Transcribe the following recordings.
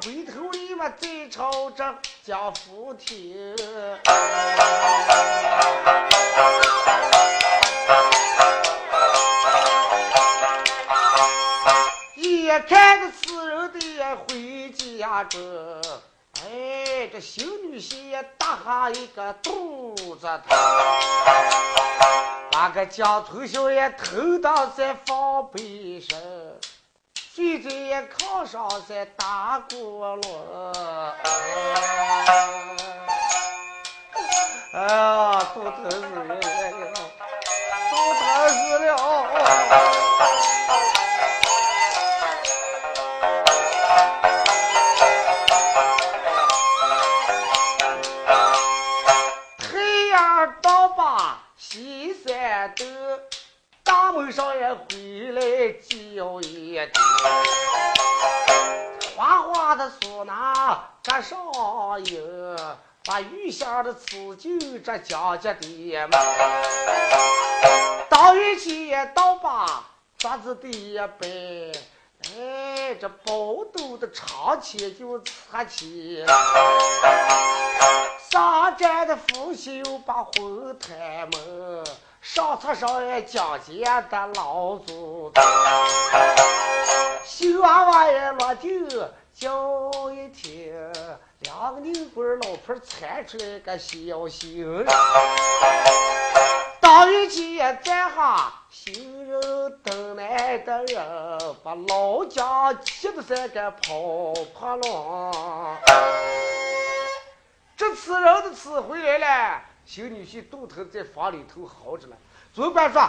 回头里嘛再朝着家父听。一看着此人的回家中，哎，这小女婿也打下一个肚子疼，把个江头小也头倒在房背上，闭嘴也炕上在打咕噜哎呀头疼死了头疼死了。大门上也回来叫一 tiếng，哗哗的唢呐赶上营，把雨下的辞酒这家家的嘛，当元气到把桌子的一摆，哎，这包豆的长起就插起，上站的夫妻又把婚抬门。上厕上也讲解的老祖宗，新娃娃也落地叫一听，两个牛鬼老婆窜出来个小新人，当元气也站下，行人等来的人把老家气得三个跑跑了，这次人的词回来了。小女婿肚头在房里头嚎着了，总管说：“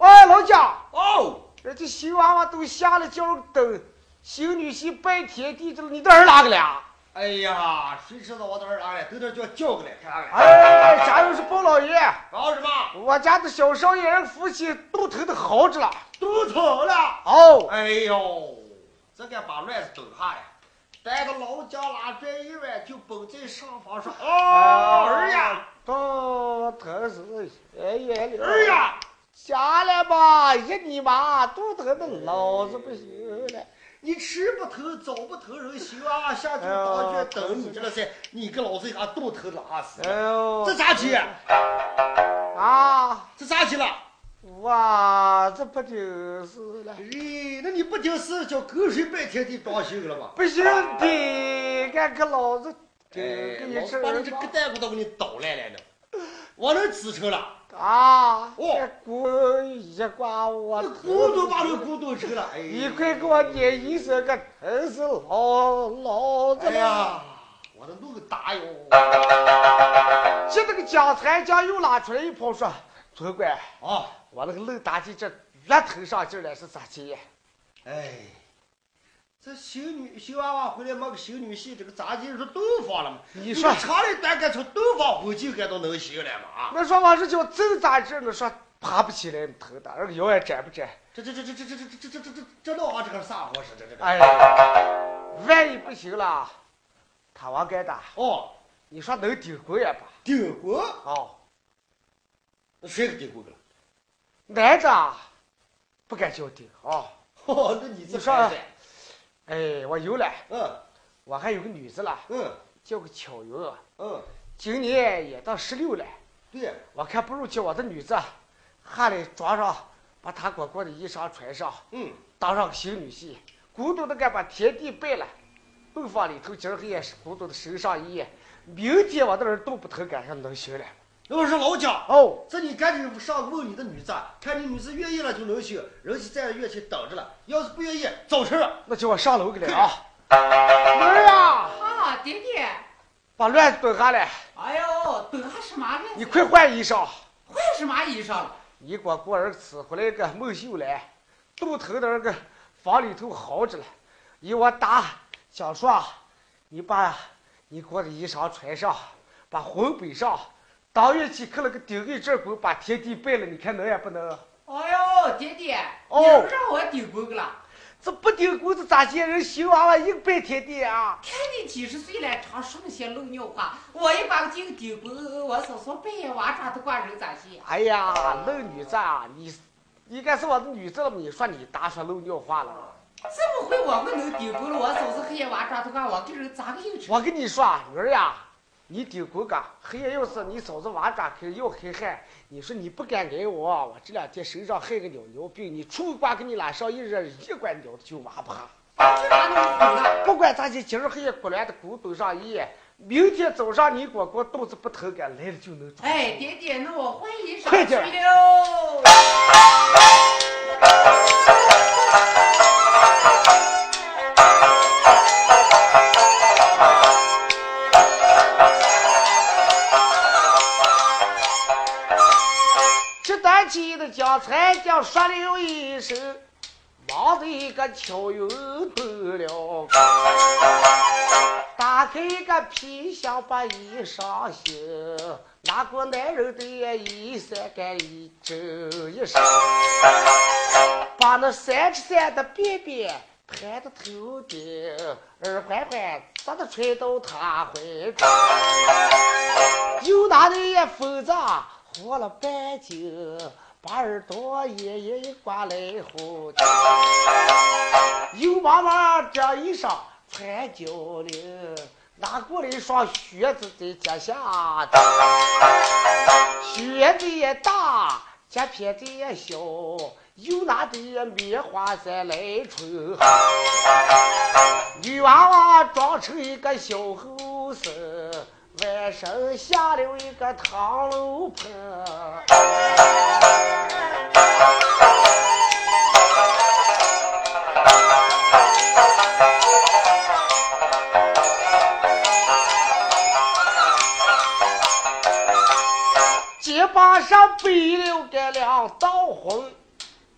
哎，老蒋，哦，这这新娃娃都下了轿等新女婿拜天地这了，你的儿哪个了？哎呀，谁知道我的儿哪了？等点就要叫过来看看。哎，家又是包老爷，搞什么？我家的小少爷人夫妻肚头都嚎着了，肚疼了。哦，哎呦，这该把乱子等下呀。带到老家拉拽一弯，就蹦在上房说：“哦，儿呀，到他是爷爷了。儿呀，下来吧，一你妈肚疼的老子不行了。你吃不疼，找不疼，人心啊下去大圈等你去了噻。你个老子一下肚疼拉死。哎呦，这咋起？啊，这咋起了？哇，这不就是了？咦，那你不就是叫狗水拜天地装修了吗？不行的，俺个老子，给你吃，把你这个蛋骨都给你捣烂了呢，我能支撑了。啊，哦，骨一刮我，骨头骨头吃了，哎，你快给我念一声个真是老老子呀！我的弄个大哟！这那个江滩江又拉出来一泡说，总管啊，我那个漏大气这越疼上劲了是咋接？哎，这新女新娃娃回来没个新女婿，这个咋地说洞房了嘛？你说长的短干从洞房婚酒干都能行了嘛？啊，那说往是叫走咋劲？那说爬不起来头大，那个腰也站不站？这这这这这这这这这这这这闹啊！这个啥回事？这这个。哎，万一不行了，他往干的哦，你说能顶婚也罢？顶婚？哦，那谁给顶婚了？男的不敢叫顶啊。哦，那你这说，哎，我有了。嗯，我还有个女子了。嗯，叫个巧云。嗯，今年也到十六了。对，我看不如叫我的女子下来装上，把她裹裹的衣裳穿上。嗯，当上个新女婿，咕咚的该把天地拜了。洞房里头今儿个也是咕咚的身上衣。明天我的人动不疼，赶上能行了。我是老蒋哦，这你赶紧上问你的女子，看你女子愿意了就能行，人家在院前等着了。要是不愿意，早晨那叫我上楼去了啊！儿啊！啊，爹爹，把乱子蹲下来。哎呦，蹲下什么乱？你快换衣裳。换什么衣裳了？你给我过儿伺回来个孟秀兰，肚疼的那个房里头嚎着了。一我打想说，你把你给我的衣裳穿上，把魂背上。当月起刻了个顶一阵鼓，把天地拜了，你看能也不能？哎呦，爹爹，你不让我顶鼓个了？这不顶工子咋见人新娃娃一个白天地啊？看你几十岁了，常说那些漏尿话。我一把劲丢工，我嫂嫂半夜娃抓都挂人咋见？哎呀，漏女子啊，你应该是我的女子了，你说你大说漏尿话了？这么会我们能顶工了？我嫂子黑夜娃抓都挂，我跟人咋个有我跟你说，儿呀，你丢工个，黑夜要是你嫂子娃抓开要黑汗，你说你不敢挨我，我这两天身上害个尿尿病，你出挂给你拉上一热，一管尿就挖不下。这哪能红了？不管咋的，今儿黑夜过来的骨头上一，明天早上你果果肚子不疼敢来了就能抓。哎，爹爹，那我换衣裳去了。将才将说了一声，忙的一个敲晕头了。打开一个皮箱把衣裳洗，拿过男人的衣衫干一整一身，把那三尺三的便便盘到头顶，耳环环扎的揣到他怀中，又拿那一风子活了半斤，把耳朵也也一刮来后，又妈妈这一上穿脚领，拿过来一双靴子在脚下的，靴子也大，脚片子也小，又拿的棉花衫来穿。女娃娃装成一个小后生，晚上下了一个唐楼棚。马上背了个两道红，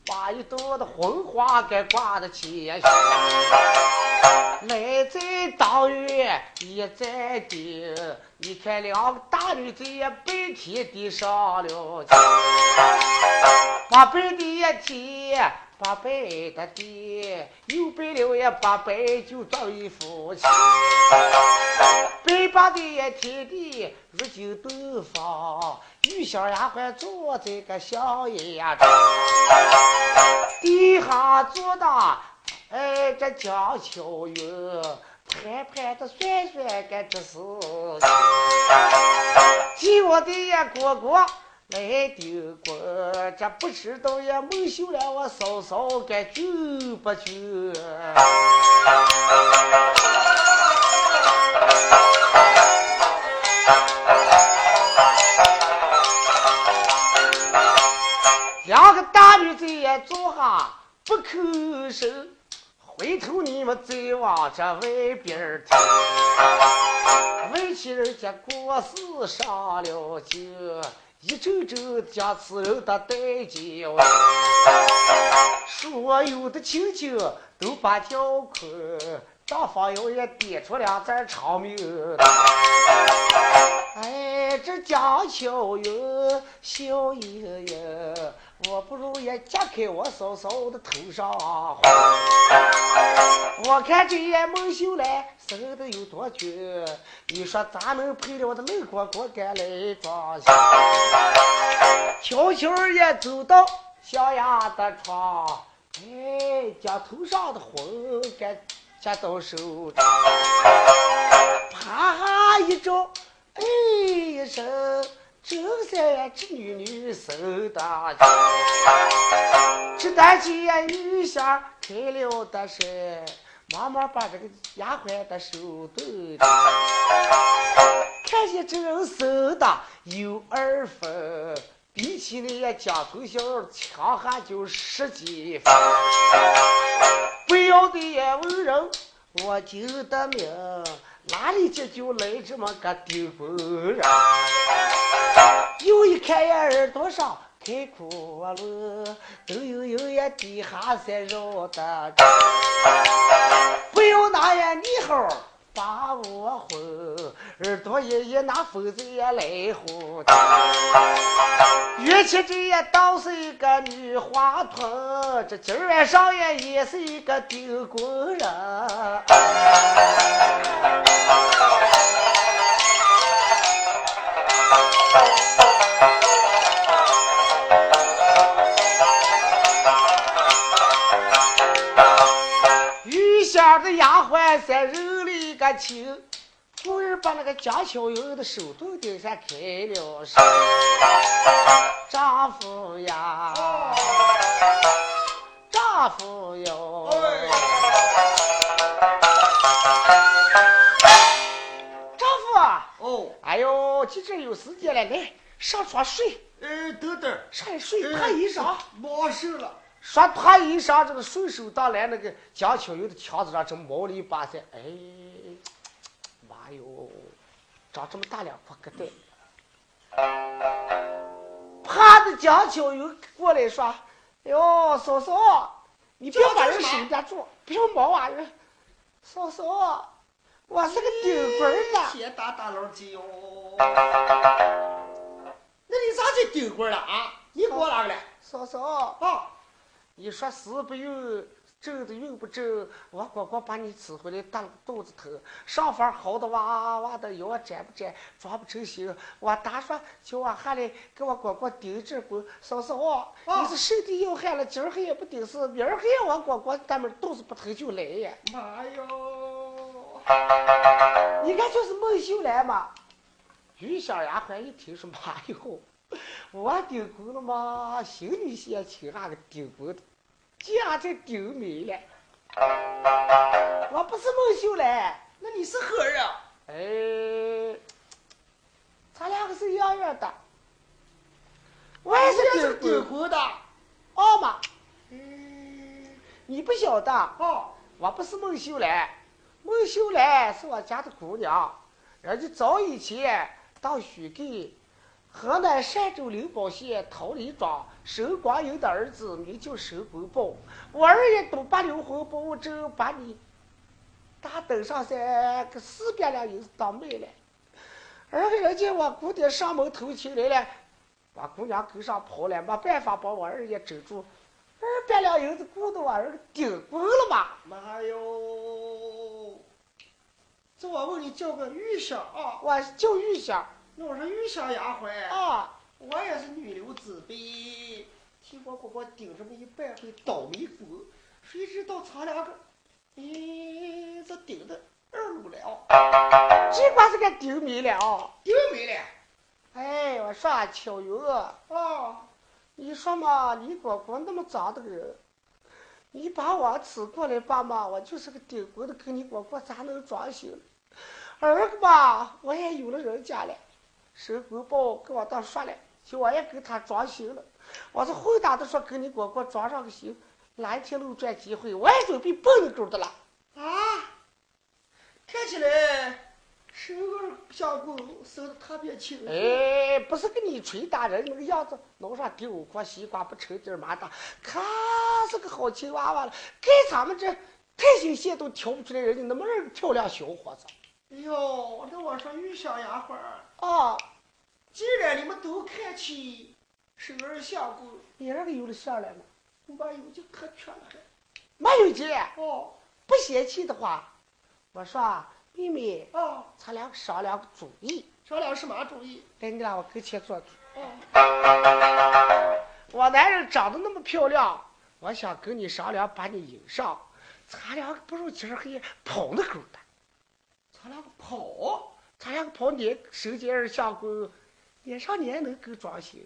把一朵的红花给挂在前胸。来在当月一在顶，你看两个大女子也白天的上了天，把背的一天，八百的地，又背了也八百就找一夫妻。北八的一天地，如今东方，玉小丫鬟坐在个小檐上，地下坐的，哎，这江秋云，盘盘的算算干这事情，替我的呀哥哥来丢过，这不知道呀蒙羞了我嫂嫂该救不救？两个大女子也坐下不吭声，回头你们再往这外边儿听，外戚人家过世上了酒，一阵阵将此人的带进来，所有的亲戚都把叫困，张方友也点出两字长命。哎，这江秋云笑盈盈，我不如也揭开我嫂嫂的头上花。我看这眼孟秀来生的有多俊，你说咋能配了我的冷锅锅干来装下？悄悄也走到小丫的床，哎，将头上的红给夹到手中，啪一照。哎一声，周三这女女生大气，这单间女下开了的是，慢慢把这个丫鬟的手抖的，看见这人生的有二分，比起那江头小强悍就十几分，不要的文人我就得命。哪里这就来这么个丢工人？又一看呀，耳朵上开窟窿，都有有呀地下在绕的。不要那呀你好把我婚，耳朵爷爷那疯子也来哄。玉器这也倒是一个女花童，这今儿晚上也也是一个丢工人。丫鬟在认了一个亲，故人把那个江小云的手头顶上开了声，丈夫呀，丈夫哟，丈夫啊，哦，哎呦，今这有时间了，来上床睡，哎，等等，上来睡，脱衣裳。没事了。说他一上，这个顺手到来那个江青云的墙子上，正毛了一把噻。哎，妈哟，长这么大两块疙瘩。怕的江青云过来说：“哎呦，嫂嫂，你不要把人手夹住，别毛啊人。嫂嫂，我是个顶棍儿呢。天大大老鸡哟！那你咋就顶棍了啊？你给我哪个来？嫂嫂，啊，你说死不用，正的用不正，我哥哥把你娶回来，大了肚子疼，上房好的哇哇哇的，腰站不站，装不成形。我打说叫我下来给我哥哥顶这棍，嫂嫂，你是身体要害了，今儿黑也不顶事，明儿黑我哥哥咱们肚子不疼就来呀。妈哟！你看就是孟秀兰嘛。于小丫鬟一听说，妈哟，我丢过了吗？心里先请那个丢过的，家这顶没了。我不是孟秀兰，那你是何人啊？哎，咱两个是一样样的。我也是是顶工，顶工的。哦嘛，嗯，你不晓得。哦，我不是孟秀兰，孟秀兰是我家的姑娘，人家早以前到许给河南单州灵宝县桃李庄沈光英的儿子名叫沈公豹，我二爷都把刘婚包正把你大登上山个四百两银子当卖了，二个人家我姑爹上门投亲来了，把姑娘跟上跑了，没办法把我二爷整住。二百两银子雇的我儿子顶光了嘛？妈哟！这我问你叫个玉香啊？我叫玉香那我说玉香丫鬟，啊，我也是女流之辈，替我哥哥顶这么一百回倒霉工，谁知道咱两个，咦，这顶的二路了，这瓜是个顶没了啊！顶没了哎，我说啊巧云啊，啊！你说嘛，你果果那么脏的个人，你把我娶过来吧嘛，我就是个顶锅的，跟你哥哥咋能装行？儿个吧，我也有了人家了，申公豹跟我倒说了，就我也给他装修了。我是混打的说给你哥哥装上个修，哪一天路转机会，我也准备蹦你狗的了。啊，看起来生儿相公生的特别轻。哎，不是跟你吹打人那个样子，脑上丢五颗西瓜不成劲儿麻大，可是个好青娃娃了。给咱们这太行县都挑不出来人家那么儿漂亮小伙子哎呦，那我说玉香丫鬟儿，啊！既然你们都看起生儿相公，你那个有了相了吗？我有就可缺了还。没有姐，哦不嫌弃的话，我说啊妹妹，哦，咱俩商量个主意。商量什么主意？来，你俩我跟前坐住。哦，我男人长得那么漂亮，我想跟你商量，把你迎上。咱俩不如今儿黑跑那狗的。咱两个跑，他那个跑年手节儿相公，年上年能够装修。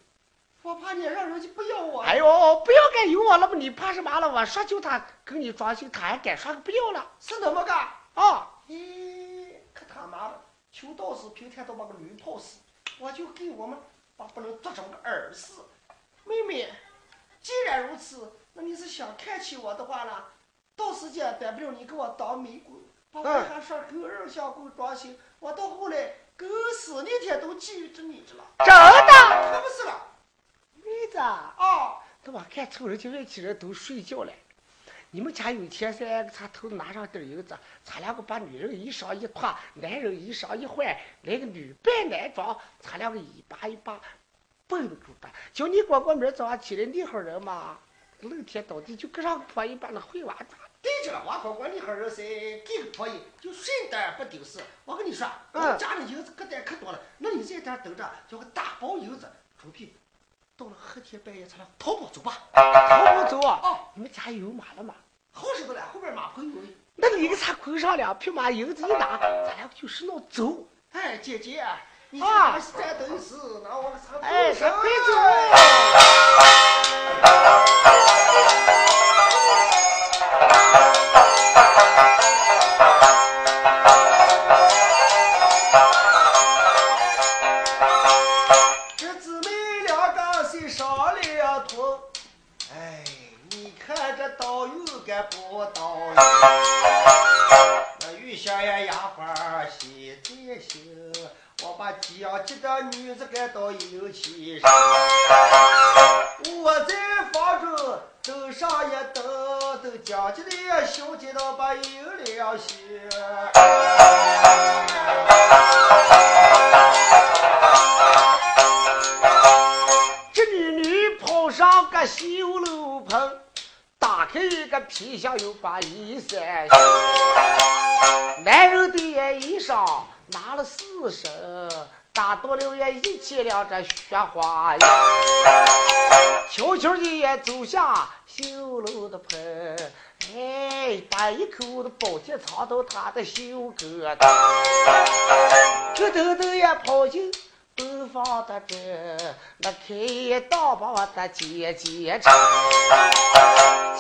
我怕你让人家不要我。哎呦，不要该有我了吧？你怕什么了？我说就他跟你装修，他还敢说不要了是那么个？啊？咦，可他妈的，求道士平天都把个驴泡死，我就给我们把不能做成个耳饰。妹妹，既然如此，那你是想看起我的话呢？到时间逮不了你给我当媒公，把我还说狗儿相公装修，我到后来狗死那天都记着你着了。真的，可不是了妹子，啊！等我看凑人家外戚人都睡觉了，你们家有钱噻，他头拿上点银子，咱两个把女人衣裳一脱，男人衣裳一换，来个女扮男装，咱两个一把一把蹦住吧。叫你哥哥明儿早上起来厉害人嘛，露天倒地就跟上破一般的会娃抓。对着了，我哥哥厉害人噻，给个破衣就顺带不丢事。我跟你说，我们家的银子可带可多了，那你在这等着，叫个大包银子准备。到了黑天半夜，咱俩逃跑走吧。逃跑走啊！哦，你们家有马了吗？好使不了，后边马棚有。那你给咱捆上两匹马，银子一拿，咱俩就是那走。哎，姐姐，你啊，再等我们上哎，快不倒运，那玉香呀丫鬟心在心，我把鸡养鸡的女子赶到阴气上，我在房中灯上一灯，都将鸡的小鸡都把阴了心。这女女跑上个绣楼棚。打开一个皮箱，又把衣衫男人的衣裳拿了四身，打到了也一起两这雪花呀，悄悄的也走下绣楼的棚，哎，把一口的宝剑藏到他的袖疙瘩，咯噔噔也跑进。东方的这那开刀把我的姐姐唱，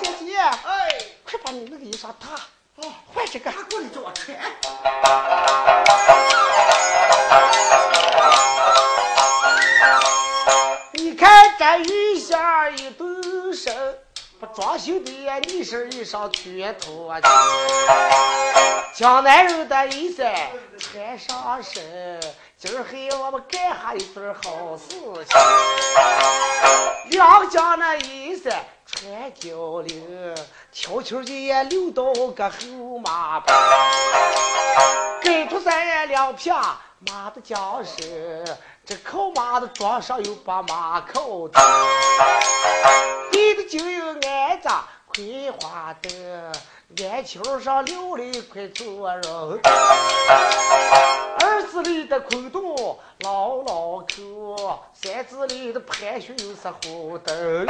姐姐，哎，快把你那个衣裳脱，哦，换这个，他过来叫我穿。你看这雨下一动身，不装修的你身衣裳全脱去，江南人的衣衫穿上身。今儿黑我们干下一份好事情，两家那衣衫穿交领，悄悄的也溜到个后马棚，跟出三两匹马的缰绳，这靠马的桩上有把马口灯，背的就有挨着葵花灯，眼球上留了一块做肉。二字里的空洞牢牢扣，三字里的盘旋又是红灯，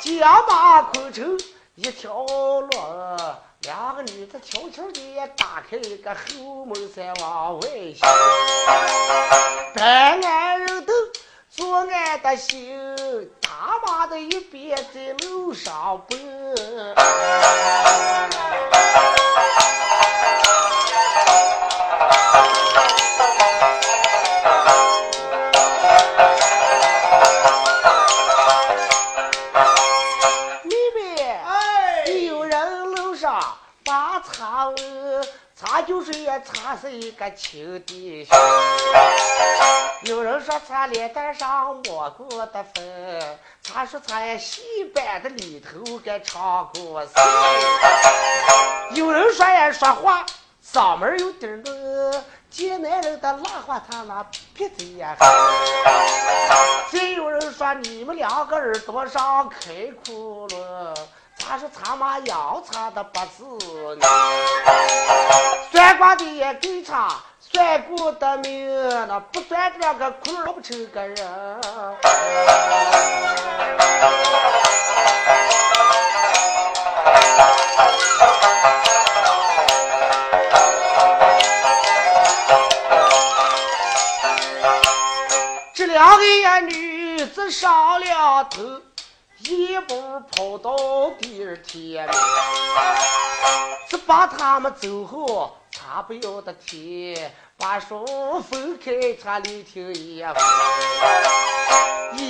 将马捆成一条龙，两个女的悄悄地打开一个后门再往外行，白安人等左岸的心，大马的一边在路上奔。茶是一个亲弟兄。有人说茶脸蛋上抹过的粉，茶说茶也戏班的里头该唱过戏。有人说也说话嗓门有点儿见男人的拉话，他那鼻子也黑。再有人说你们两个耳朵上开窟窿，他说他妈养他的不是你，算卦的也给他算过的命，那不算这两个窟窿不成个人。这两个呀女子上了头，一步跑到第二天，只把他们走后，他不要的天，把手分开，他里听一番。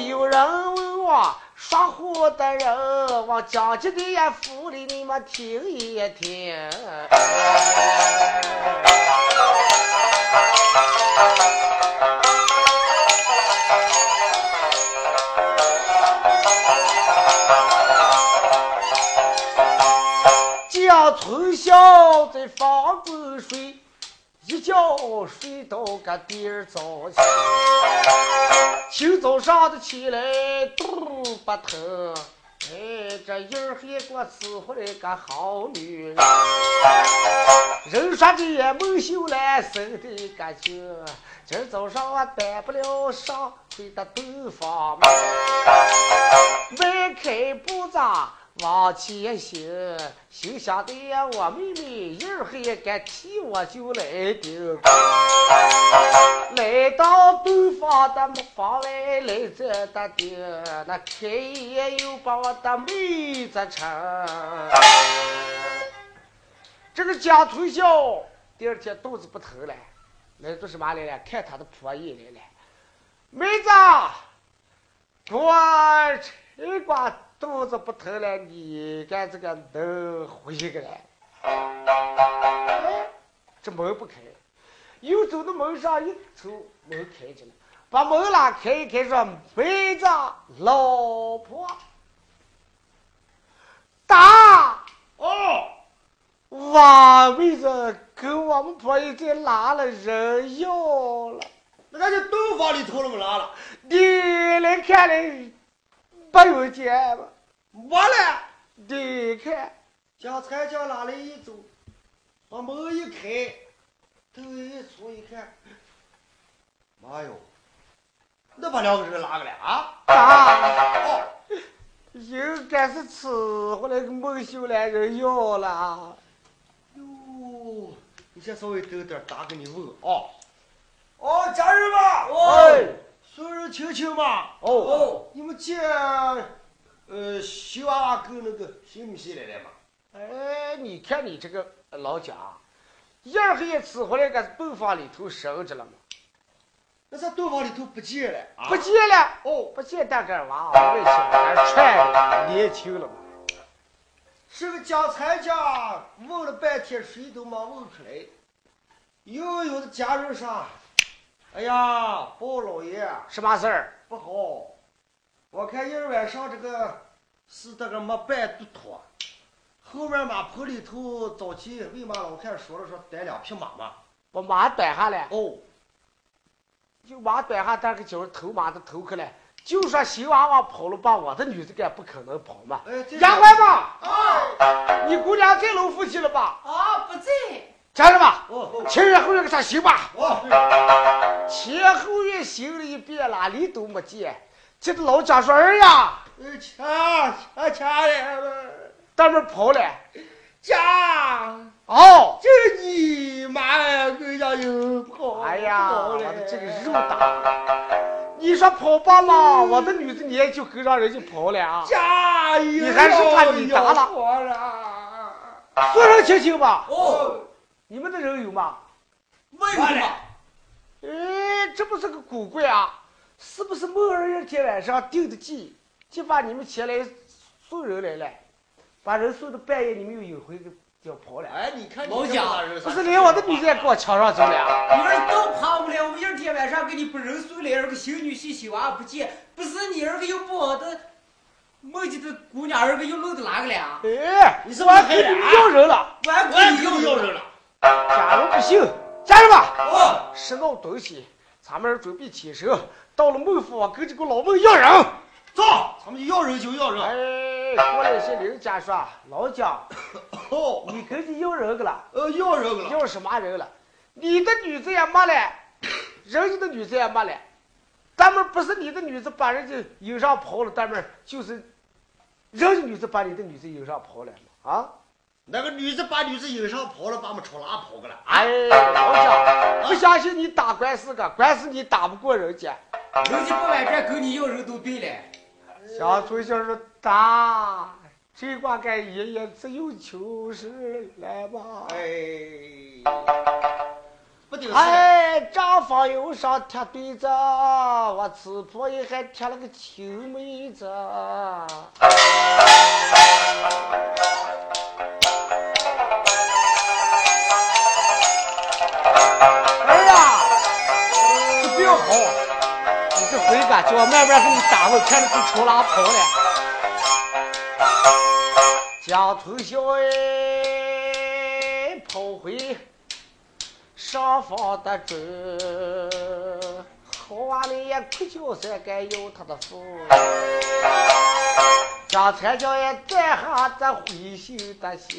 有人问我说话的人，往讲究的呀府里你们听一听。在房中睡，一觉睡到个第二早起。清早上的起来肚不疼，哎，这儿还给我伺候了个好女人。人说这也蒙羞了，生的个劲。今早上我担不了上回的洞房门，迈开步子往前行，心想的呀，我妹妹一会儿还敢替我就来顶。来到东方的木房外来这的顶，那开眼又把我的妹子成。这个江头笑，第二天肚子不疼了。来做什么来了？看他的婆姨来了，妹子，我这瓜肚子不疼了，你干这个能回去个来？哎，这门不开，又走到门上一瞅，门开着了，把门拉开一开，说：“妹子，老婆，打哦。”哇，妹子，跟我们婆姨在拿了人要了，那咱就洞房里头了么拿了？你来看来，不用见吧？完了，你看，将菜将拉来一走，把门一开，头一出一看，妈哟，那把两个人拉个了啊？啊，哦，应该是吃回来个孟秀兰人要了。哟，你先稍微等点，打给你问啊。哦，家人们，哦，所人亲戚们，哦，你们见呃小娃娃跟那个新女婿来了嘛？哎，你看你这个老贾，一儿黑伺候那个洞房里头生着了嘛？那在洞房里头不见了，不见了。哦，不见大个娃，外小孩穿年轻了嘛。是个讲财家问了半天，谁都没问出来。又有的家人说：“哎呀，包老爷，什么事儿不好？我看今儿晚上这个是这个没办都妥。后面马棚里头早起喂马老汉说了说逮两匹马嘛，把马逮下来。哦，就马逮下，但个叫偷马的头去了。就说新娃娃跑了，把我的女子干不可能跑嘛。丫鬟吧，啊，你姑娘在老夫妻了吧？啊，不在。家人吧，哦，前院后院给他行吧。哦，前后院行了一遍，哪里都没见。这个老家说儿呀，呃，掐掐掐了，大妹跑了。家，哦，这你妈呀，人家又跑，哎呀，我跑了的这个肉大。你说跑吧嘛，我的女子你也就跟上人家跑了啊。家，你还是怕你打了。说声亲亲吧。哦，你们的人有吗？为什么？哎，这不是个古怪啊！是不是某二一天晚上定的计，就把你们前来送人来了，把人送到半夜，你们又有回就跑了？哎，你看老蒋，不是连我的女人也给我抢上走了？你儿都跑不了，我们一天晚上给你把人送来，儿个新女婿新娃不见，不是你儿个又不我的梦见的姑娘儿个又弄到哪个了？哎，你是我还跟你们要人了，我给你要人了。假如不行，家人们，哦，拾弄东西，咱们准备起身，到了孟府，啊跟这个老孟要人。走，咱们要人就要人。哎，过来些邻家说，老蒋，哦，你跟着要人个了。呃，要人个了。要什么人了？你的女子也没了，人家的女子也没了，咱们不是你的女子把人家引上跑了，咱们就是人家女子把你的女子引上跑了嘛啊！那个女子把女子引上跑了，把我们朝哪跑过来？哎，老蒋，不相信你打官司个，官司你打不过人家。人家不买这跟你要人都对了。小崔小说打，这瓜该爷爷只有求是来吧。哎，不顶事。哎，账房又上贴对子，我吃婆也还贴了个青梅子。儿呀，这病好，你这回个叫我慢慢给你打回，看着你朝哪跑了。江头小哎，偷回上方的砖，好娃们也哭叫声该有他的福。张才叫也在下这灰袖的袖，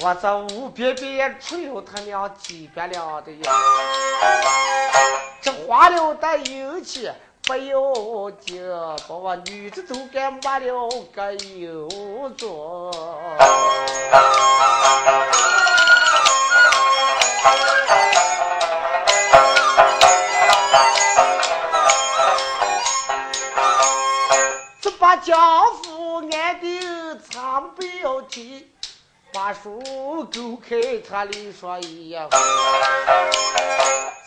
我这无边边出有他娘几百两的银，这花了的油钱。不要紧，把我女子都给骂了个有做。这把江夫安定藏不要紧，把书勾开他里说一样。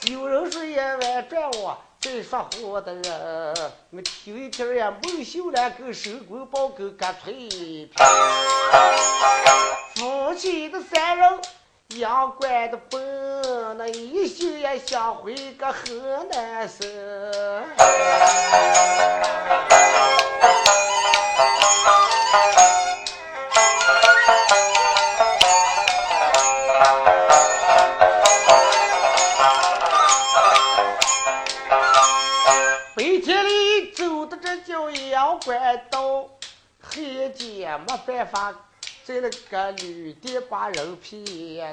有人说也外转我。再说话的人，我听一听呀，孟秀兰跟申公豹跟干脆平，夫妻的三人养乖的笨，那一心也想回个河南省。怪道，黑街没办法，在那个旅店把人骗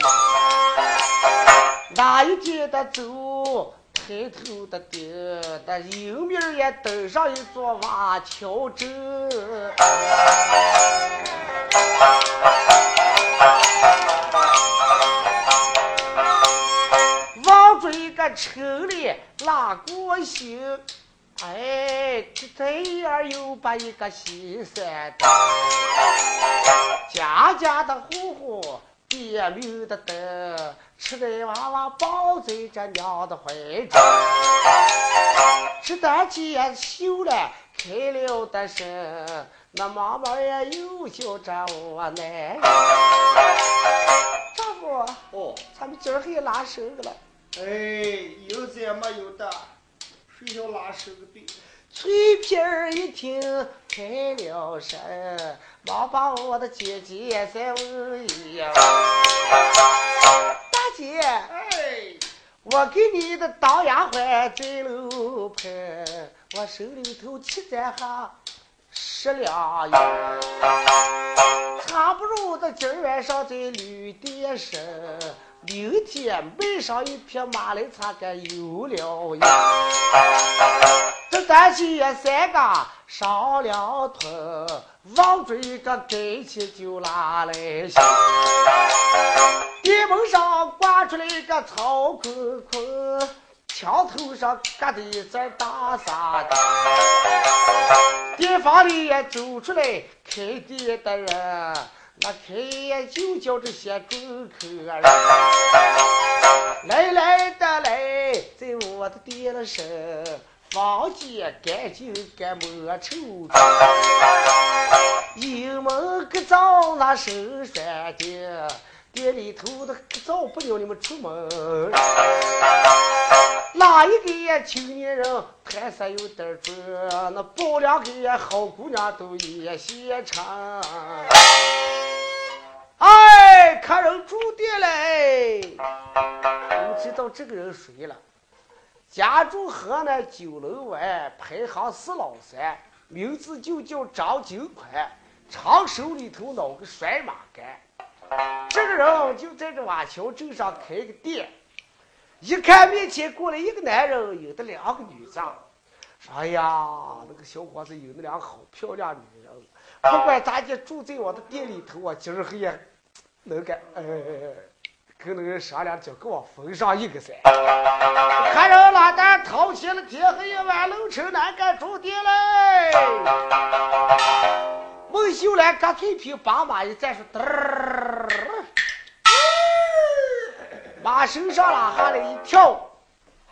哪。一天的走，抬头的盯，那右面也登上一座瓦桥镇。望着一个城里。拉过行。哎，这这样又把一个西山的，家家的户户点明的灯，吃的娃娃抱在这娘的怀中，吃的见秀了开了的声，那妈妈也又叫着我奶。丈夫，哦，咱们今儿还拉手了。哎，有这没有的。谁要拉屎的病？翠萍儿一听开了声，忙把我的姐姐再问一呀。大姐，哎，我给你的当丫鬟在楼盘，我手里头七盏哈十两银，差不如的今儿晚上在旅店生。明天买上一匹马来茶，该有了呀。这单也三个上两腿，望着一个盖起就拉来下。电门上挂出来一个草捆捆，墙头上搁的一只大沙袋。店房里也走出来开店的人。那开业就叫这些住客儿，来来的来，在我的店了上，房间干净干没臭的，营门个灶那手酸的，店里头的个灶不了你们出门。哪一个青年人盘上有点准，那包两个好姑娘都也现成。哎，客人住店嘞！你知道这个人谁了？家住河南九龙湾，排行四老三，名字就叫张金宽，长手里头脑个甩马杆。这个人就在这瓦桥镇上开个店，一看面前过来一个男人，有的两个女子，说：“哎呀，那个小伙子有那两个好漂亮女人。”不管咱家住在我的店里头啊，今儿黑呀，能干，呃，跟那个商量，就给我分上一个噻。客人老大掏钱了天黑夜晚，楼城南干住店嘞。孟秀兰干脆凭把马一站，说嘚儿，马身上拉下来一跳，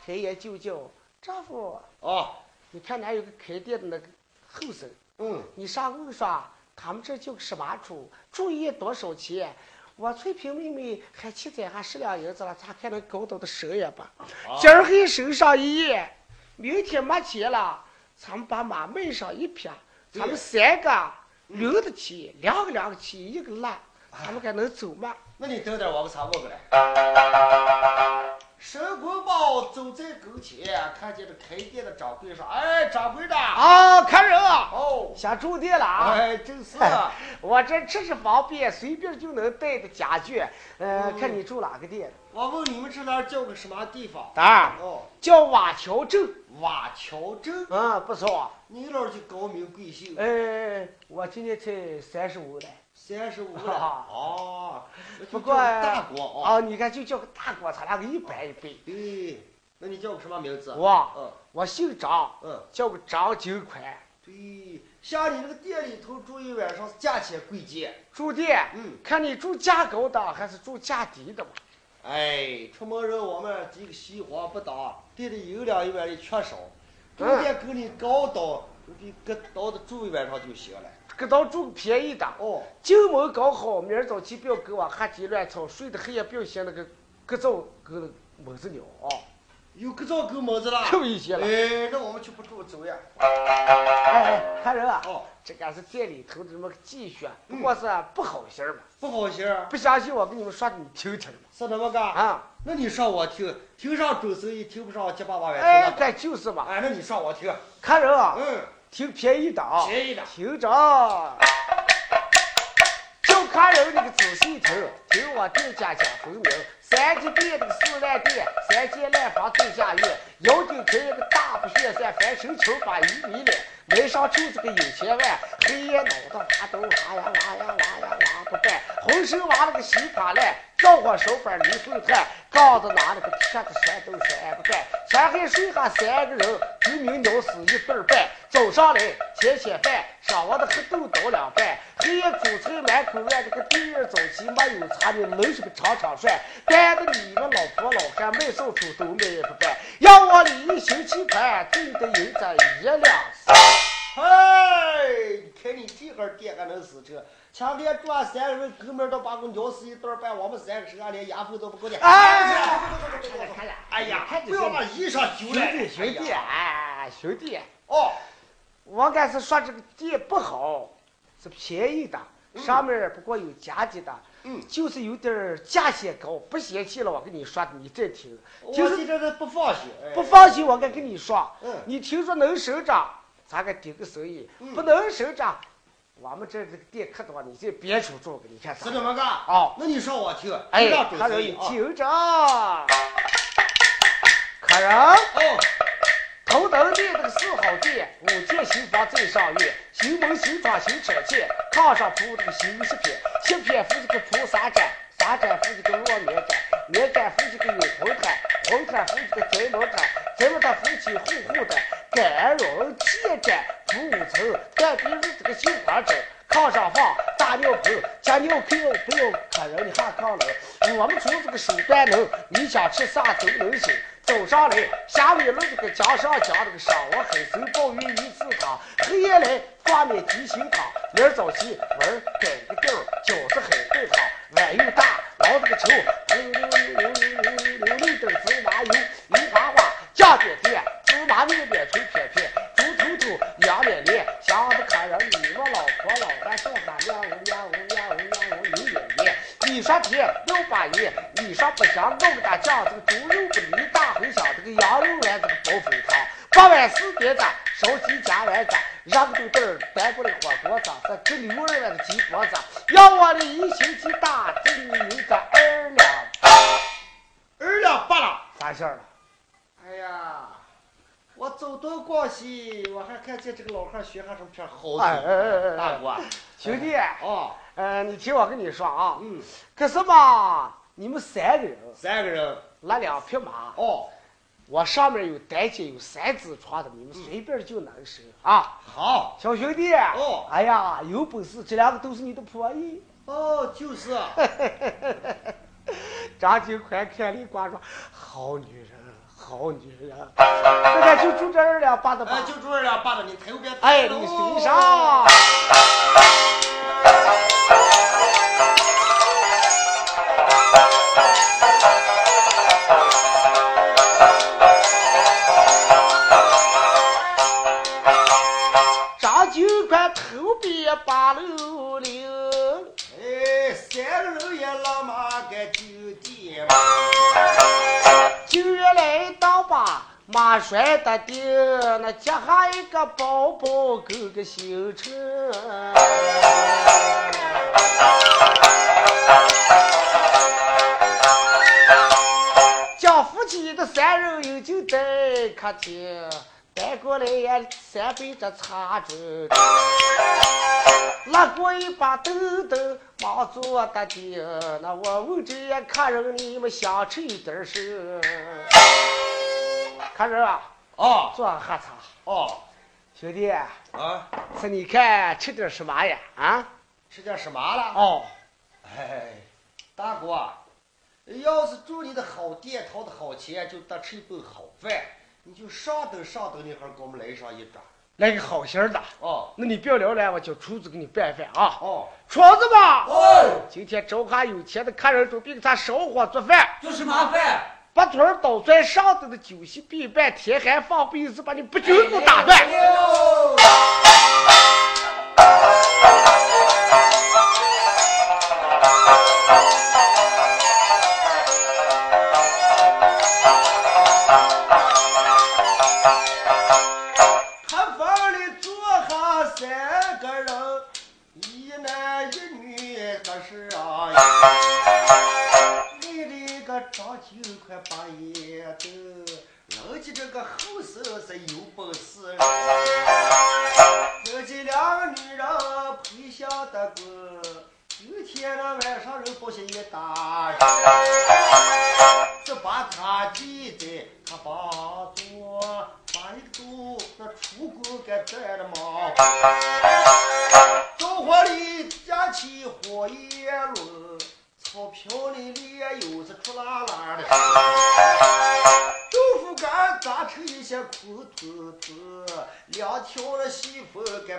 开眼就叫丈夫哦，你看哪有个开店的那个后生。嗯，你上问说，他们这叫个什么住？住一夜多少钱？我翠萍妹妹还欠咱还十两银子了，咋还能搞到的收也吧？今儿还收上一夜，明天没钱了，咱们把马卖上一匹，咱们三个留得起，两个两个起，一个拉，咱们该能走吗？那你等点，我给查过来。申公豹走在跟前，看见这开店的掌柜说：“哎，掌柜的，啊，客人啊，哦，想住店了啊。哎，真是，我这吃是方便，随便就能带的家具。呃，看你住哪个店？我问你们这哪叫个什么地方？啊，哦，叫瓦桥镇。瓦桥镇，嗯，不错。你老就高明贵姓？哎，我今年才三十五了。三十五了。哦，不过大锅啊，你看就叫个大锅，咱俩个一般一般。对，那你叫个什么名字？我，嗯，我姓张，嗯，叫个张金宽。对，像你那个店里头住一晚上，价钱贵贱。住店，嗯，看你住价高的还是住价低的吧。哎，出门人我们这个西黄不打，店里有两一碗的缺少。住店给你高档，你搁到的住一晚上就行了。搁到住便宜的哦，进门搞好，明儿早起不要给我瞎鸡乱吵，睡得黑也不要嫌那个各灶搁那蚊子鸟啊。有各灶够蚊子了，够一些了。哎，那我们就不住走呀。哎，看人啊，哦，这个是店里头的这么个积蓄，不过是不好心嘛。不好心儿。不相信我跟你们说，你听听嘛。是那么个啊？那你说我听，听上周生意，听不上七八八万。哎，对就是嘛。哎，那你说我听。看人啊，嗯，听便宜的啊，便宜的，听着。叫客人那个仔细听，听我店家讲分明。三级店的四烂店，三间烂房最下院，腰顶开一个大不旋扇，翻身球把一米两，门上就是个有钱万，黑夜脑袋发抖，哇呀哇呀哇呀哇不干，浑身挖了个稀巴烂，叫火手板离混炭，杠子拿了个铁子山都山不干，前还睡下三个人，居民鸟死一对半，走上来切切饭，上完的黑豆倒两半，黑夜煮菜满口乱，这个第二早起没有茶的，愣是个长长帅。干的你们老婆老汉卖烧猪都卖不办，要我里一星期款，挣的银子一两三。哎，你看你这个店还能死车？前天赚三个人，哥们都把我咬死一顿半，我们三个身上连牙缝都不够的。哎，哎呀，不要把衣裳揪兄了，弟兄弟，哎兄弟，哦，我敢是说这个店不好，是便宜的，上面不过有加级的。嗯，就是有点价钱高，不嫌弃了。我跟你说，你再听，我就是这这不放心，不放心。我该跟你说，嗯你听说能省着，咱该顶个生意；嗯不能省着，我们这这个店可多，你这别处住，你看咋？是这么个。哦，那你说我听，哎，让主客人持人啊。你听着，客人。哦，头等店那个四号店，五间新房最上院，新门新窗新车间，炕上铺这个新席片，席片铺这个铺三盏，三盏铺这个落棉毡，棉毡铺这个有红毯，红毯铺这个宅门毯，宅门毯铺起厚厚的干绒铁毡，铺五层，单边是这个绣花针。炕上放大尿盆，加尿可要不要客人你下炕了？我们厨这个手段能，你想吃啥都能行。走上来，下面弄这个江上江这个上午海参鲍鱼鱼翅汤，黑夜来放面鸡心汤，明儿早起玩儿改个调，饺子海带汤，碗又大，捞这个球，溜溜溜溜溜溜溜溜溜点芝麻油，油花花酱点点，麻面面脆片片，猪头头羊脸脸，想的客人你我老婆老汉说啥亮呜亮呜亮呜亮呜有眼眼，你说甜要把盐，你说不香弄个大酱，这个猪肉不离大茴香，这个羊肉丸这个煲粉汤，八碗四碟子烧鸡夹丸子，热个豆豆儿端过来火锅子，这这牛肉丸子鸡脖子，要我的一星期大，挣你有个二两二两八了。啥馅儿了？哎呀，我走东逛西，我还看见这个老汉学下什么片好哎哎哎哎，大哥。兄弟，哦，呃，你听我跟你说啊，嗯，可是吧，你们三个人三个人。拉两匹马，哦，我上面有单间有三只床的，你们随便就能生啊。好。小兄弟，哦哎呀，有本事这两个都是你的婆姨。哦，就是啊。张金宽看了一挂说：“好女人，好女人。就住这儿了，爸的、啊。就住这儿了，的，你头别抬哎，你身上。马摔的地，那脚下一个包包勾个行程。将夫妻的三人饮酒在客厅，带过来也三杯这茶盅，拿过一把豆豆，忙做的。那我问这些客人，你们想吃一点是？客人啊，哦坐喝茶。哦兄弟，啊，是你看吃点什么呀？啊？吃点什么了？哦，哎，大哥，要是住你的好店，掏的好钱，就得吃一顿好饭。你就上等上等那会儿给我们来上一桌。来个好心儿的。哦那你不要聊了，我叫厨子给你拌饭啊。哦，厨子吧，哦，今天找下有钱的客人，准备给他烧火做饭。做什么饭？把腿儿捣蒜，上头的酒席必办，天寒放被子，把你不均都打断。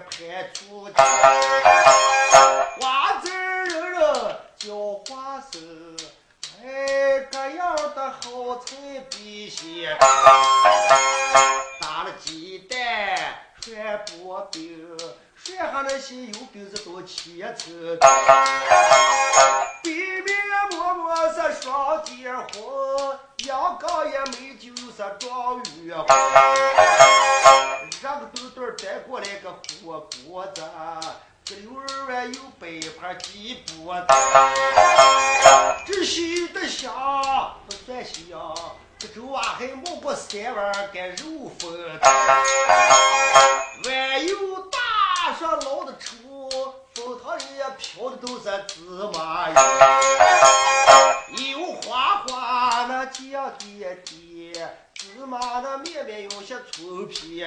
缝给盘出去。花子人人叫花生，哎，各样的好菜必鲜。打了鸡蛋，涮薄饼，涮上那些油饼子都切成。这稀的香不算香，这粥啊还冒过三碗干肉粉，碗有大上捞的出，风汤里飘的都是芝麻油，油花花那酱点点，芝麻那面面有些粗皮。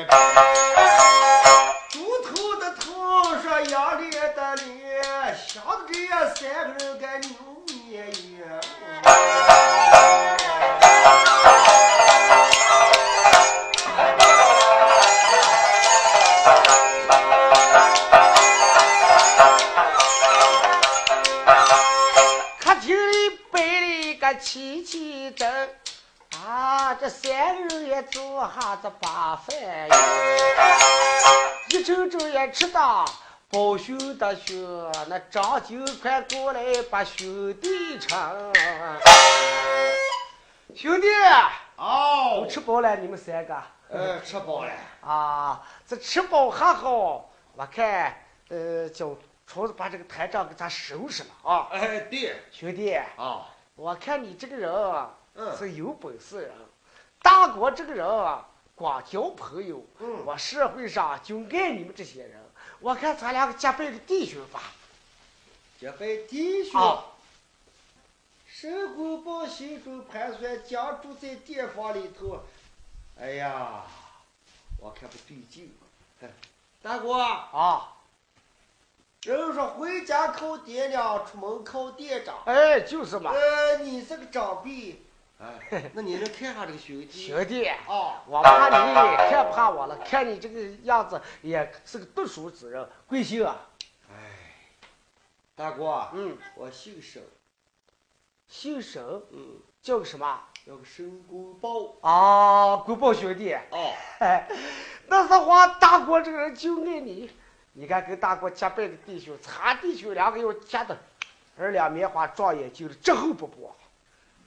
猪头的头上羊脸的脸，想的这三个人该扭捏捏。客厅里摆了一个七七，三个人也做下子把饭呀，一周周也吃的包兄的兄，那张九快过来把兄弟称。兄弟，哦都吃饱了，你们三个呃，吃饱了。啊，这吃饱还好，我看呃叫厨子把这个台账给咱收拾了啊，哎，对，兄弟。啊，我看你这个人是有本事人。大国这个人啊，光交朋友。嗯我社会上就爱你们这些人。我看咱两个结拜个弟兄吧。结拜弟兄，啊，神功报心中盘算，将住在店房里头。哎呀，我看不对劲。哼 大哥，啊，人说回家靠爹娘，出门靠店长。哎，就是嘛，呃，你这个长辈，哎，那你能看下这个兄弟？兄弟，啊，我怕你看不上我了，看你这个样子也是个读书之人，贵姓啊？哎，大哥，嗯，我姓沈，姓沈，嗯，叫个什么？叫个申公豹。啊，公豹兄弟。哦，哎，那实话，大哥这个人就爱你。你看，跟大哥结拜的弟兄，咱弟兄两个要结的二两棉花撞眼睛的，之后不薄。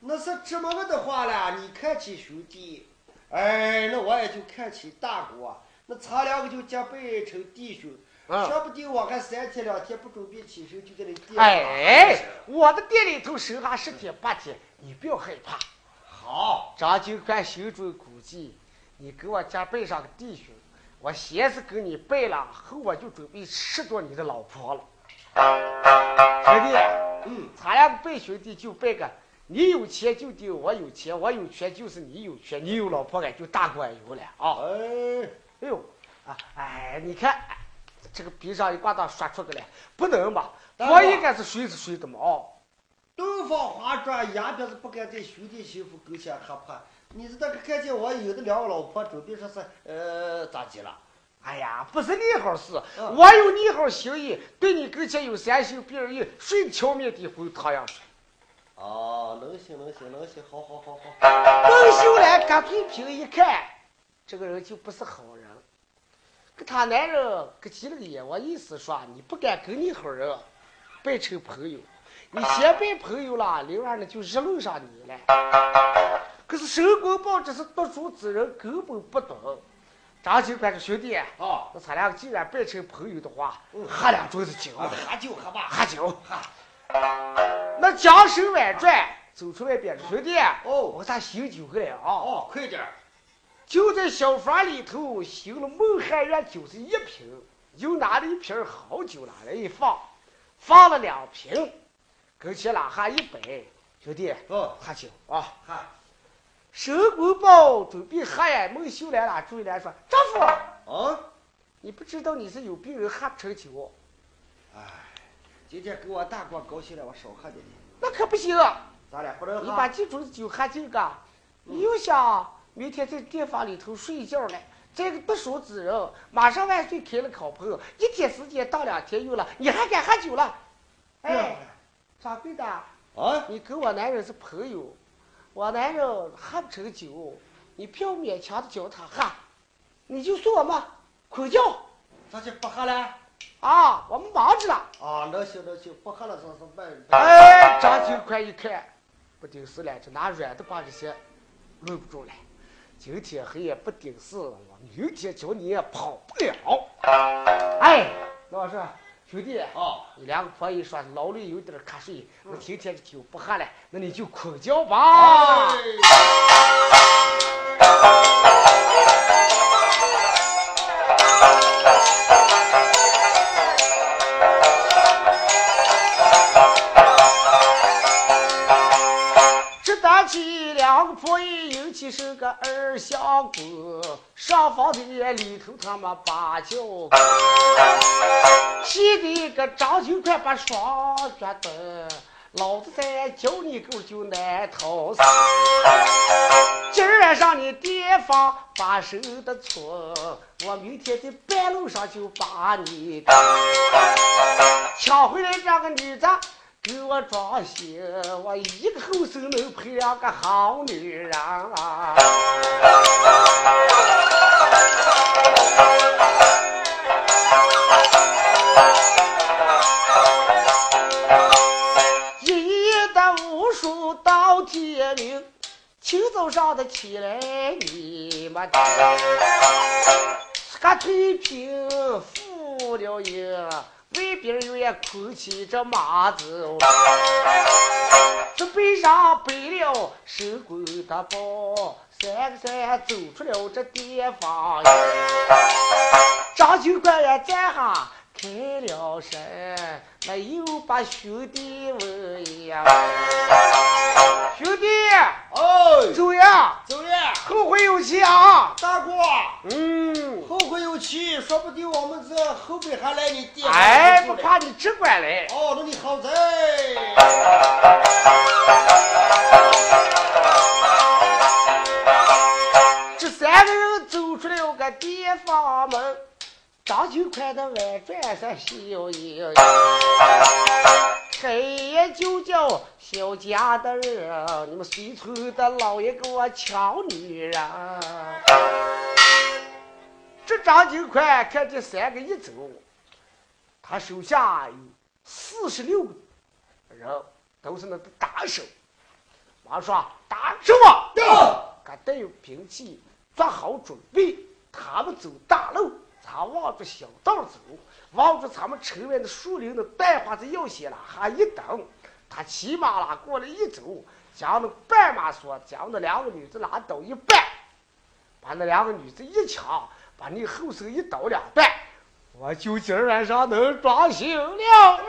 那是这么个的话了，你看起兄弟，哎，那我也就看起大哥啊，那咱两个就结拜成弟兄。嗯，说不定我还三天两天不准备起身，就在那店。哎，我的店里头守下十天八天，你不要害怕。好，张九宽心中估计，你给我家拜上个弟兄，我先是给你拜了，后我就准备拾掇你的老婆了。兄弟，嗯，咱两个拜兄弟就拜个，你有钱就得我有钱，我有权就是你有权，你有老婆俺就大官有了啊。哎，哎呦，啊，哎，你看，哎这个鼻上一挂档刷出个来，不能吧？我应该是谁是谁的嘛？啊，东方花转，眼边是不敢在兄弟媳妇跟前喝破。你是那个看见我有的两个老婆，准备说是呃咋的了？哎呀，不是你好事，嗯我有你好心意，对你跟前有三心必人意，顺桥面的回汤阳水。哦，能行能行能行，好好好好。孟秀兰搁嘴平一看，这个人就不是好人。跟他男人给急了个眼，我意思说，你不敢跟你好人拜成朋友，你先拜朋友了，另外呢就议论上你了。可是申公豹这是读书之人，根本不懂。张九宽说兄弟，啊，那咱俩既然拜成朋友的话，嗯喝两盅子酒，喝酒喝吧。喝酒。喝。那将手挽转，走出外边，兄弟，哦我咋醒酒去了啊！哦，快点儿。就在小房里头醒了孟汉元酒是一瓶，又拿了一瓶好酒拿来一放，放了两瓶，跟前拉下一杯，兄弟哦，喝酒啊！喝。申公豹准备喝呀，孟秀兰拉住来说：“丈夫，啊，你不知道你是有病人喝不成酒，哎，今天给我大哥高兴了，我少喝点点。那可不行。咱俩不能喝你把喝。这种酒喝尽个，你又想明天在店房里头睡觉了。这个读书之人，马上万岁开了烤棚，一天时间当两天用了，你还敢喝酒了？哎，掌柜的，啊，你跟我男人是朋友，我男人喝不成酒，你不要勉强的叫他喝，你就说我嘛困觉咱就不喝了。啊，我们忙着呢。啊，能行能行，不喝了这是慢。哎，张九宽一看，不顶事了，就拿软的把这些搂不住了。今天黑夜不顶事，我明天叫你也跑不了。哎，老师兄弟，啊，你两个婆姨说劳累有点瞌睡，那今天的酒不喝了，那你就困觉吧。哎起两个婆姨，尤其是个二相公，上房的里头他妈把叫滚，气得个张九快把双脚蹬，老子再叫你狗就难逃死。今儿晚上你提防把手的错，我明天在半路上就把你打。抢回来这个女的给我装心，我一个后生能配两个好女人啊！一夜的无数到天明，清早上的起来你们听，个腿平复了音，外边有也空气这马子哦，这背上背了手工的包，三个三走出了这地方。张九官也站下开了声，那又把兄弟问呀，兄弟哎，走呀，走了。后会有期啊！大哥，嗯，后会有期，说不定我们这后边还来你店。哎，不。怕你只管来。哦，那你好在。这三个人走出了个地方门，张九宽的外转上笑盈，开眼就叫小家的人，你们随村的老爷给我抢女人。这张九宽看这三个一走，他手下有四十六个人，都是那个打手。马上说打什么？呀，他带有兵器，做好准备，他们走大路，他望着小道走，望着咱们城外的树林的带花子要些了，还一等，他骑马啦过来一走，将那绊马索将那两个女子拉倒一半，把那两个女子一抢，把你后手一刀两断，我就今儿晚上能装行了。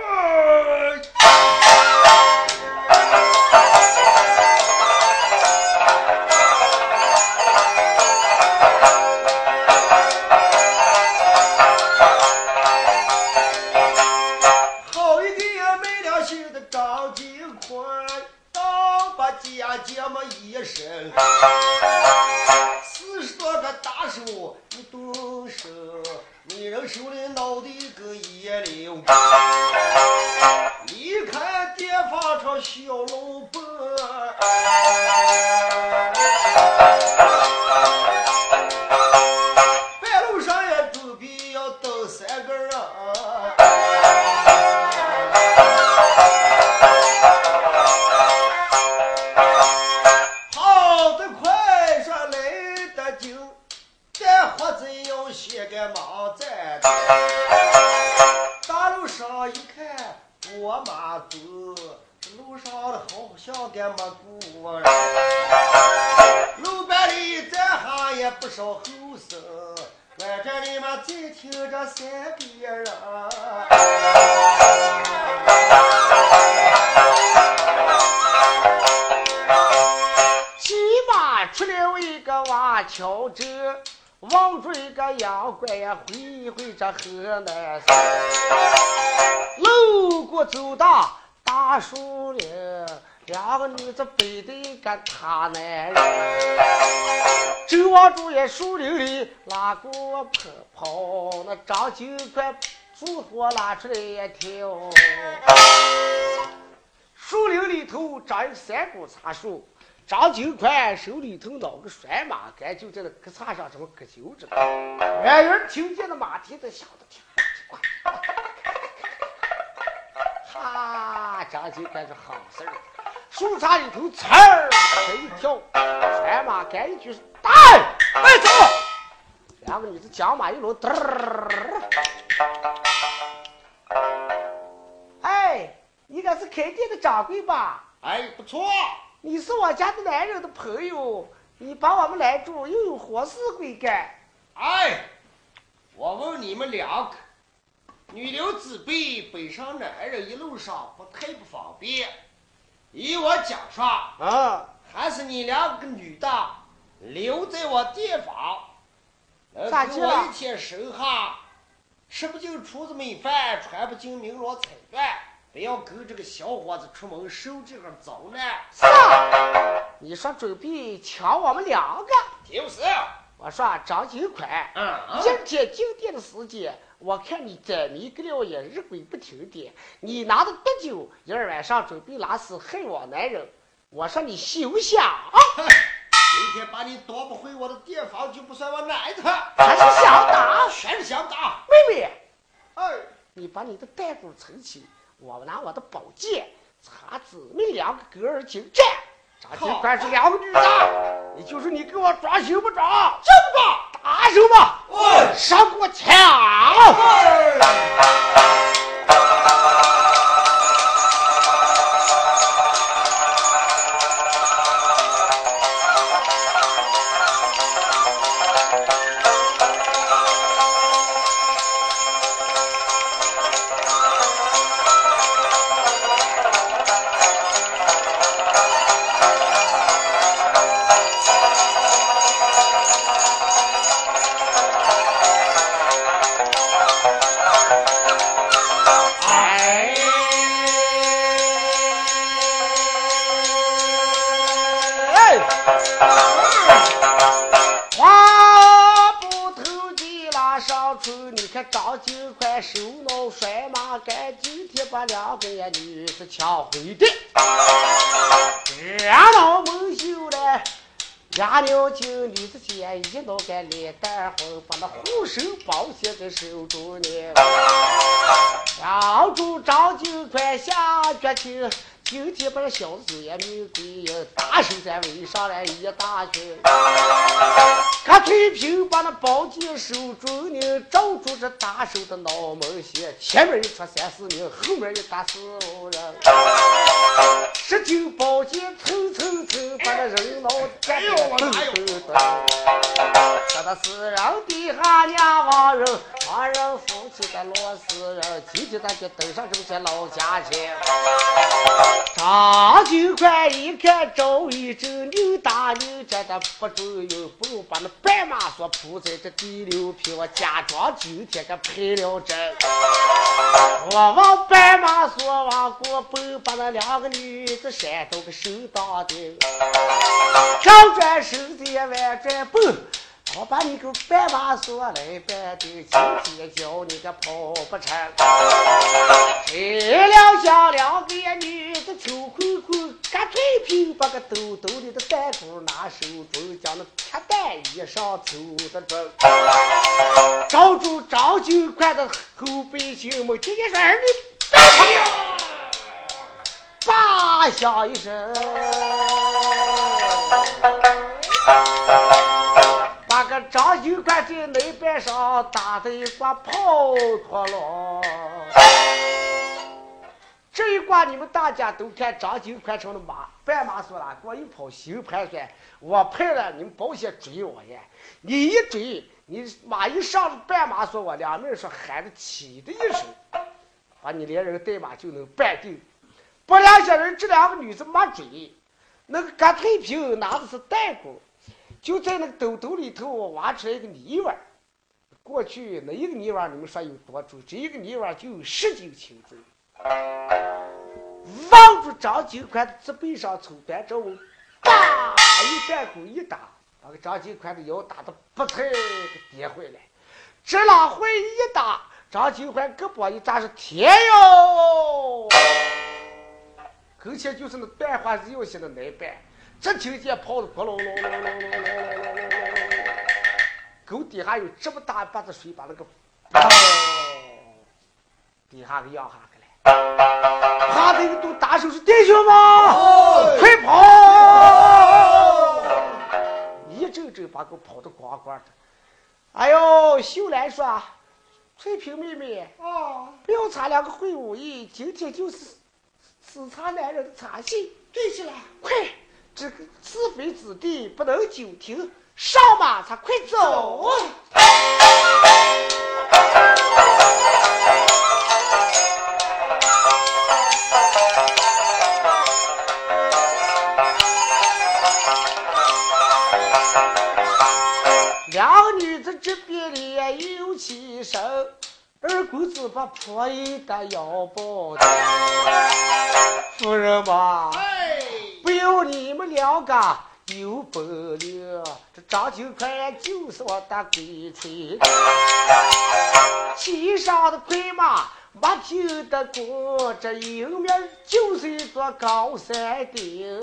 身。四十多个大手一动手，女人手里拿的个野溜。离开电饭厂小老板，瓦桥镇，望着一个妖怪呀，回回这河南省。路过走到大树林，两个女子背着一个他男人，正往住在树林里拉过跑跑，那张金快竹火拉出来一条。树林里头长有三股茶树，张金宽手里头拿个甩马杆，就在那棵草上这么搁揪着。远远听见那马蹄子响的听，哈，张金宽是好事儿。树杈里头刺儿这一跳，甩马杆一举，带，快走！两个女子将马一抡，嘚儿。哎，你该是开店的掌柜吧？哎，不错，你是我家的男人的朋友，你把我们拦住，又有何事归干？哎，我问你们两个，女流之辈北上男人一路上不太不方便，依我讲说，啊，还是你两个女的留在我店房，呃给我一天生哈，吃不进厨子米饭，穿不进绫罗彩缎，不要跟这个小伙子出门收这个遭难。是啊，你说准备抢我们两个？就是，我说张金宽，嗯，一天进店的时间，我看你在迷个了也日鬼不停的，你拿着毒酒，一儿晚上准备拉屎害我男人，我说你休想啊，今天把你夺不回我的店房，就不算我奶他，还是想打？全是想打。妹妹，哎，你把你的带骨撑起，我拿我的宝剑插姊妹两个隔而进战。张金宽是两个女的，你就是你给我装行不装？这么吧，打手吧，哎上给我抢！回的，热闹蒙羞嘞。牙娘精女子间一脑干脸蛋红，把那护手宝写在手中呢。让住张金宽下决心，今天把这小子酒也没归，大手在围上来一大群。看翠屏把那宝剑收住，你照住这大手的脑门线，前面一出三四名，后面一打四五人。十九宝剑蹭蹭蹭，把那人脑干得噔噔噔。这他四人底下两王人，亡人夫妻的罗四人，今天咱就登上这些老家去。张九块一看周一正扭打扭站的不中用，不如把那白马锁铺在这第六平，我假装今天给配了针。我往白马索往过奔，把那两个女子扇到个手当的，上转身子也弯转蹦。我把你个白马索来办的，今天叫你个跑不成。这两下两个女子秋裤裤，干脆皮把个兜兜里的蛋骨拿手中，将那铁蛋衣裳抽的准。照住张九块的后背心么？今天说儿女，叭响一声。个张九块在内板上打的一挂跑脱了。这一挂你们大家都看张九宽成了马，半马索了，给我一跑心盘算，我派了你们保险追我呀！你一追，你马一上半马索，我两面说喊的起的一声，把你连人带马就能办定。不两下人，这两个女子没追，那个葛翠萍拿的是弹弓。就在那个兜兜里头挖出来一个泥丸过去那一个泥丸你们说有多重？这一个泥丸就有十斤轻重。望住张金宽的脊背上抽板之后，叭一弹弓一打，把个张金宽的腰打得不太跌回来。这拉回一打，张金宽胳膊一扎是天哟，跟前就是那断花日药些的奶板。这听见跑的咕隆隆隆隆隆隆隆隆隆隆，沟底下有这么大一把子水，把那个底下给压下去了。他这个都大手是弟兄们，快跑！一阵阵把狗跑得光光的。哎呦，秀兰说：“翠萍妹妹，啊，不要插两个会武艺，今天就是死查男人的茶戏。对起来，快！”这个是非之地不能久停，上马才快走！两女子这边里有起身，二公子把婆姨的腰抱的，夫人嘛。不就你们两个有本领，这张九块就是我的鬼吹，骑上的快马没听的过，这迎面就是一座高山顶。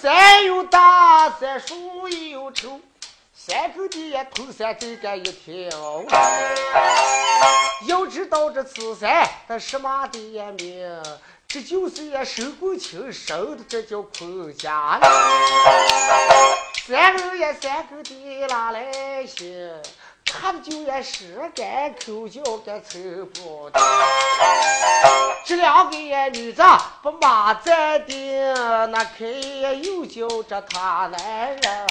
山又大，山树又稠，山沟底下头山走干一条。要知道这此山它什么的名？这就是也手过轻生的，这叫坤家。三人也三沟地拉来行，他的就也是干口叫干凑不的。这两个女子不马站定，那开又叫着他男人。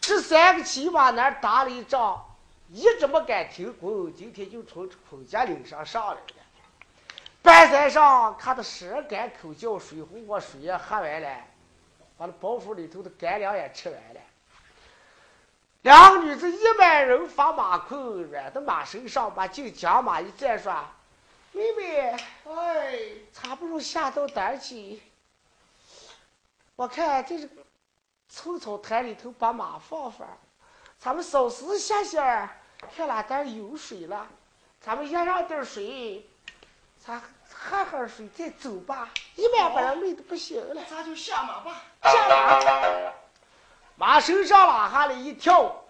这三个骑马男打了一仗，一直没敢停工，今天就从孔家岭上上来了。半山上看到十干口叫水壶，我水也喝完了，把那包袱里头的干粮也吃完了。两个女子一满人发马困，软的马身上，把就将马一站说：“妹妹，哎，咋不如下到单去？我看这是臭草滩里头把马放放，咱们稍时下下，看哪点有水了，咱们掖上点水。”咱喝喝水再走吧，一晚把人累的不行了。咱就下马吧。下马，马身上拉下来一跳，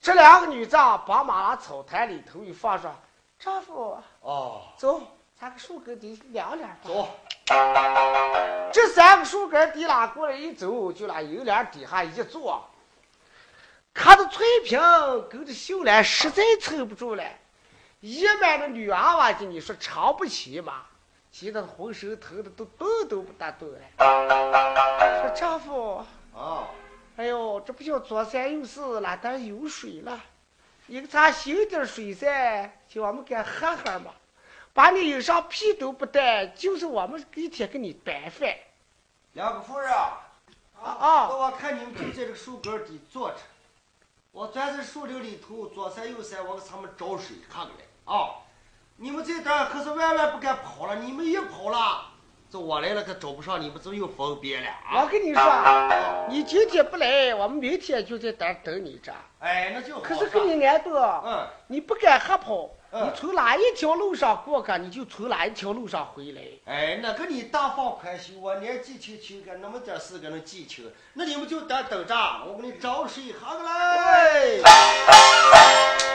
这两个女子啊把马拉草台里头一放上，丈夫哦，走，咱个树根底凉凉吧。走。这三个树根底拉过来一走，就拉油帘底下一坐，看着翠萍跟着秀兰实在撑不住了，一般的女娃娃跟你说长不起嘛，急得浑身疼的都动都不得动了。说丈夫，啊，哎呦，这不叫左三右四，哪点有水了？你给咱行点水噻，叫我们给喝喝嘛。把你衣裳屁都不带，就是我们一天给你白饭。两个夫人啊，啊啊！我看你们就在这个树根底坐着，我钻在树林里头左三右三，我给他们找水喝个来啊！你们这点可是万万不敢跑了，你们一跑了，这我来了可找不上你们，这又分别了啊！我跟你说，你今天不来，我们明天就在这等你着。哎，那就好。可是跟你挨多，嗯，你不敢瞎跑，嗯你从哪一条路上过去，你就从哪一条路上回来。哎，那个你大放宽心，我年纪轻轻个那么点事个能记清，那你们就等等着，我给你找水喝个来。二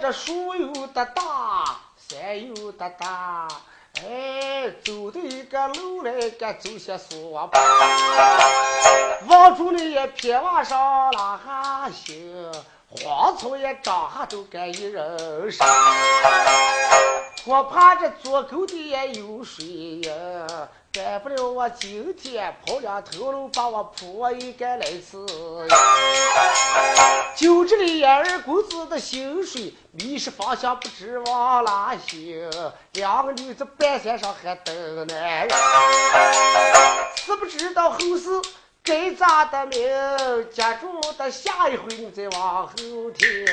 这树有的大，山有的大，哎，走的一个路来个走些索吧，望住那也偏往上拉下行，荒草也长下都该一人上。我怕这左沟底也有水呀，改不了我今天跑两头路，把我铺一个来吃。就这里二公子的薪水，迷失方向不知往哪行，两个女子半山上还等男人，是不知道后事该咋的命，接住的下一回你再往后听。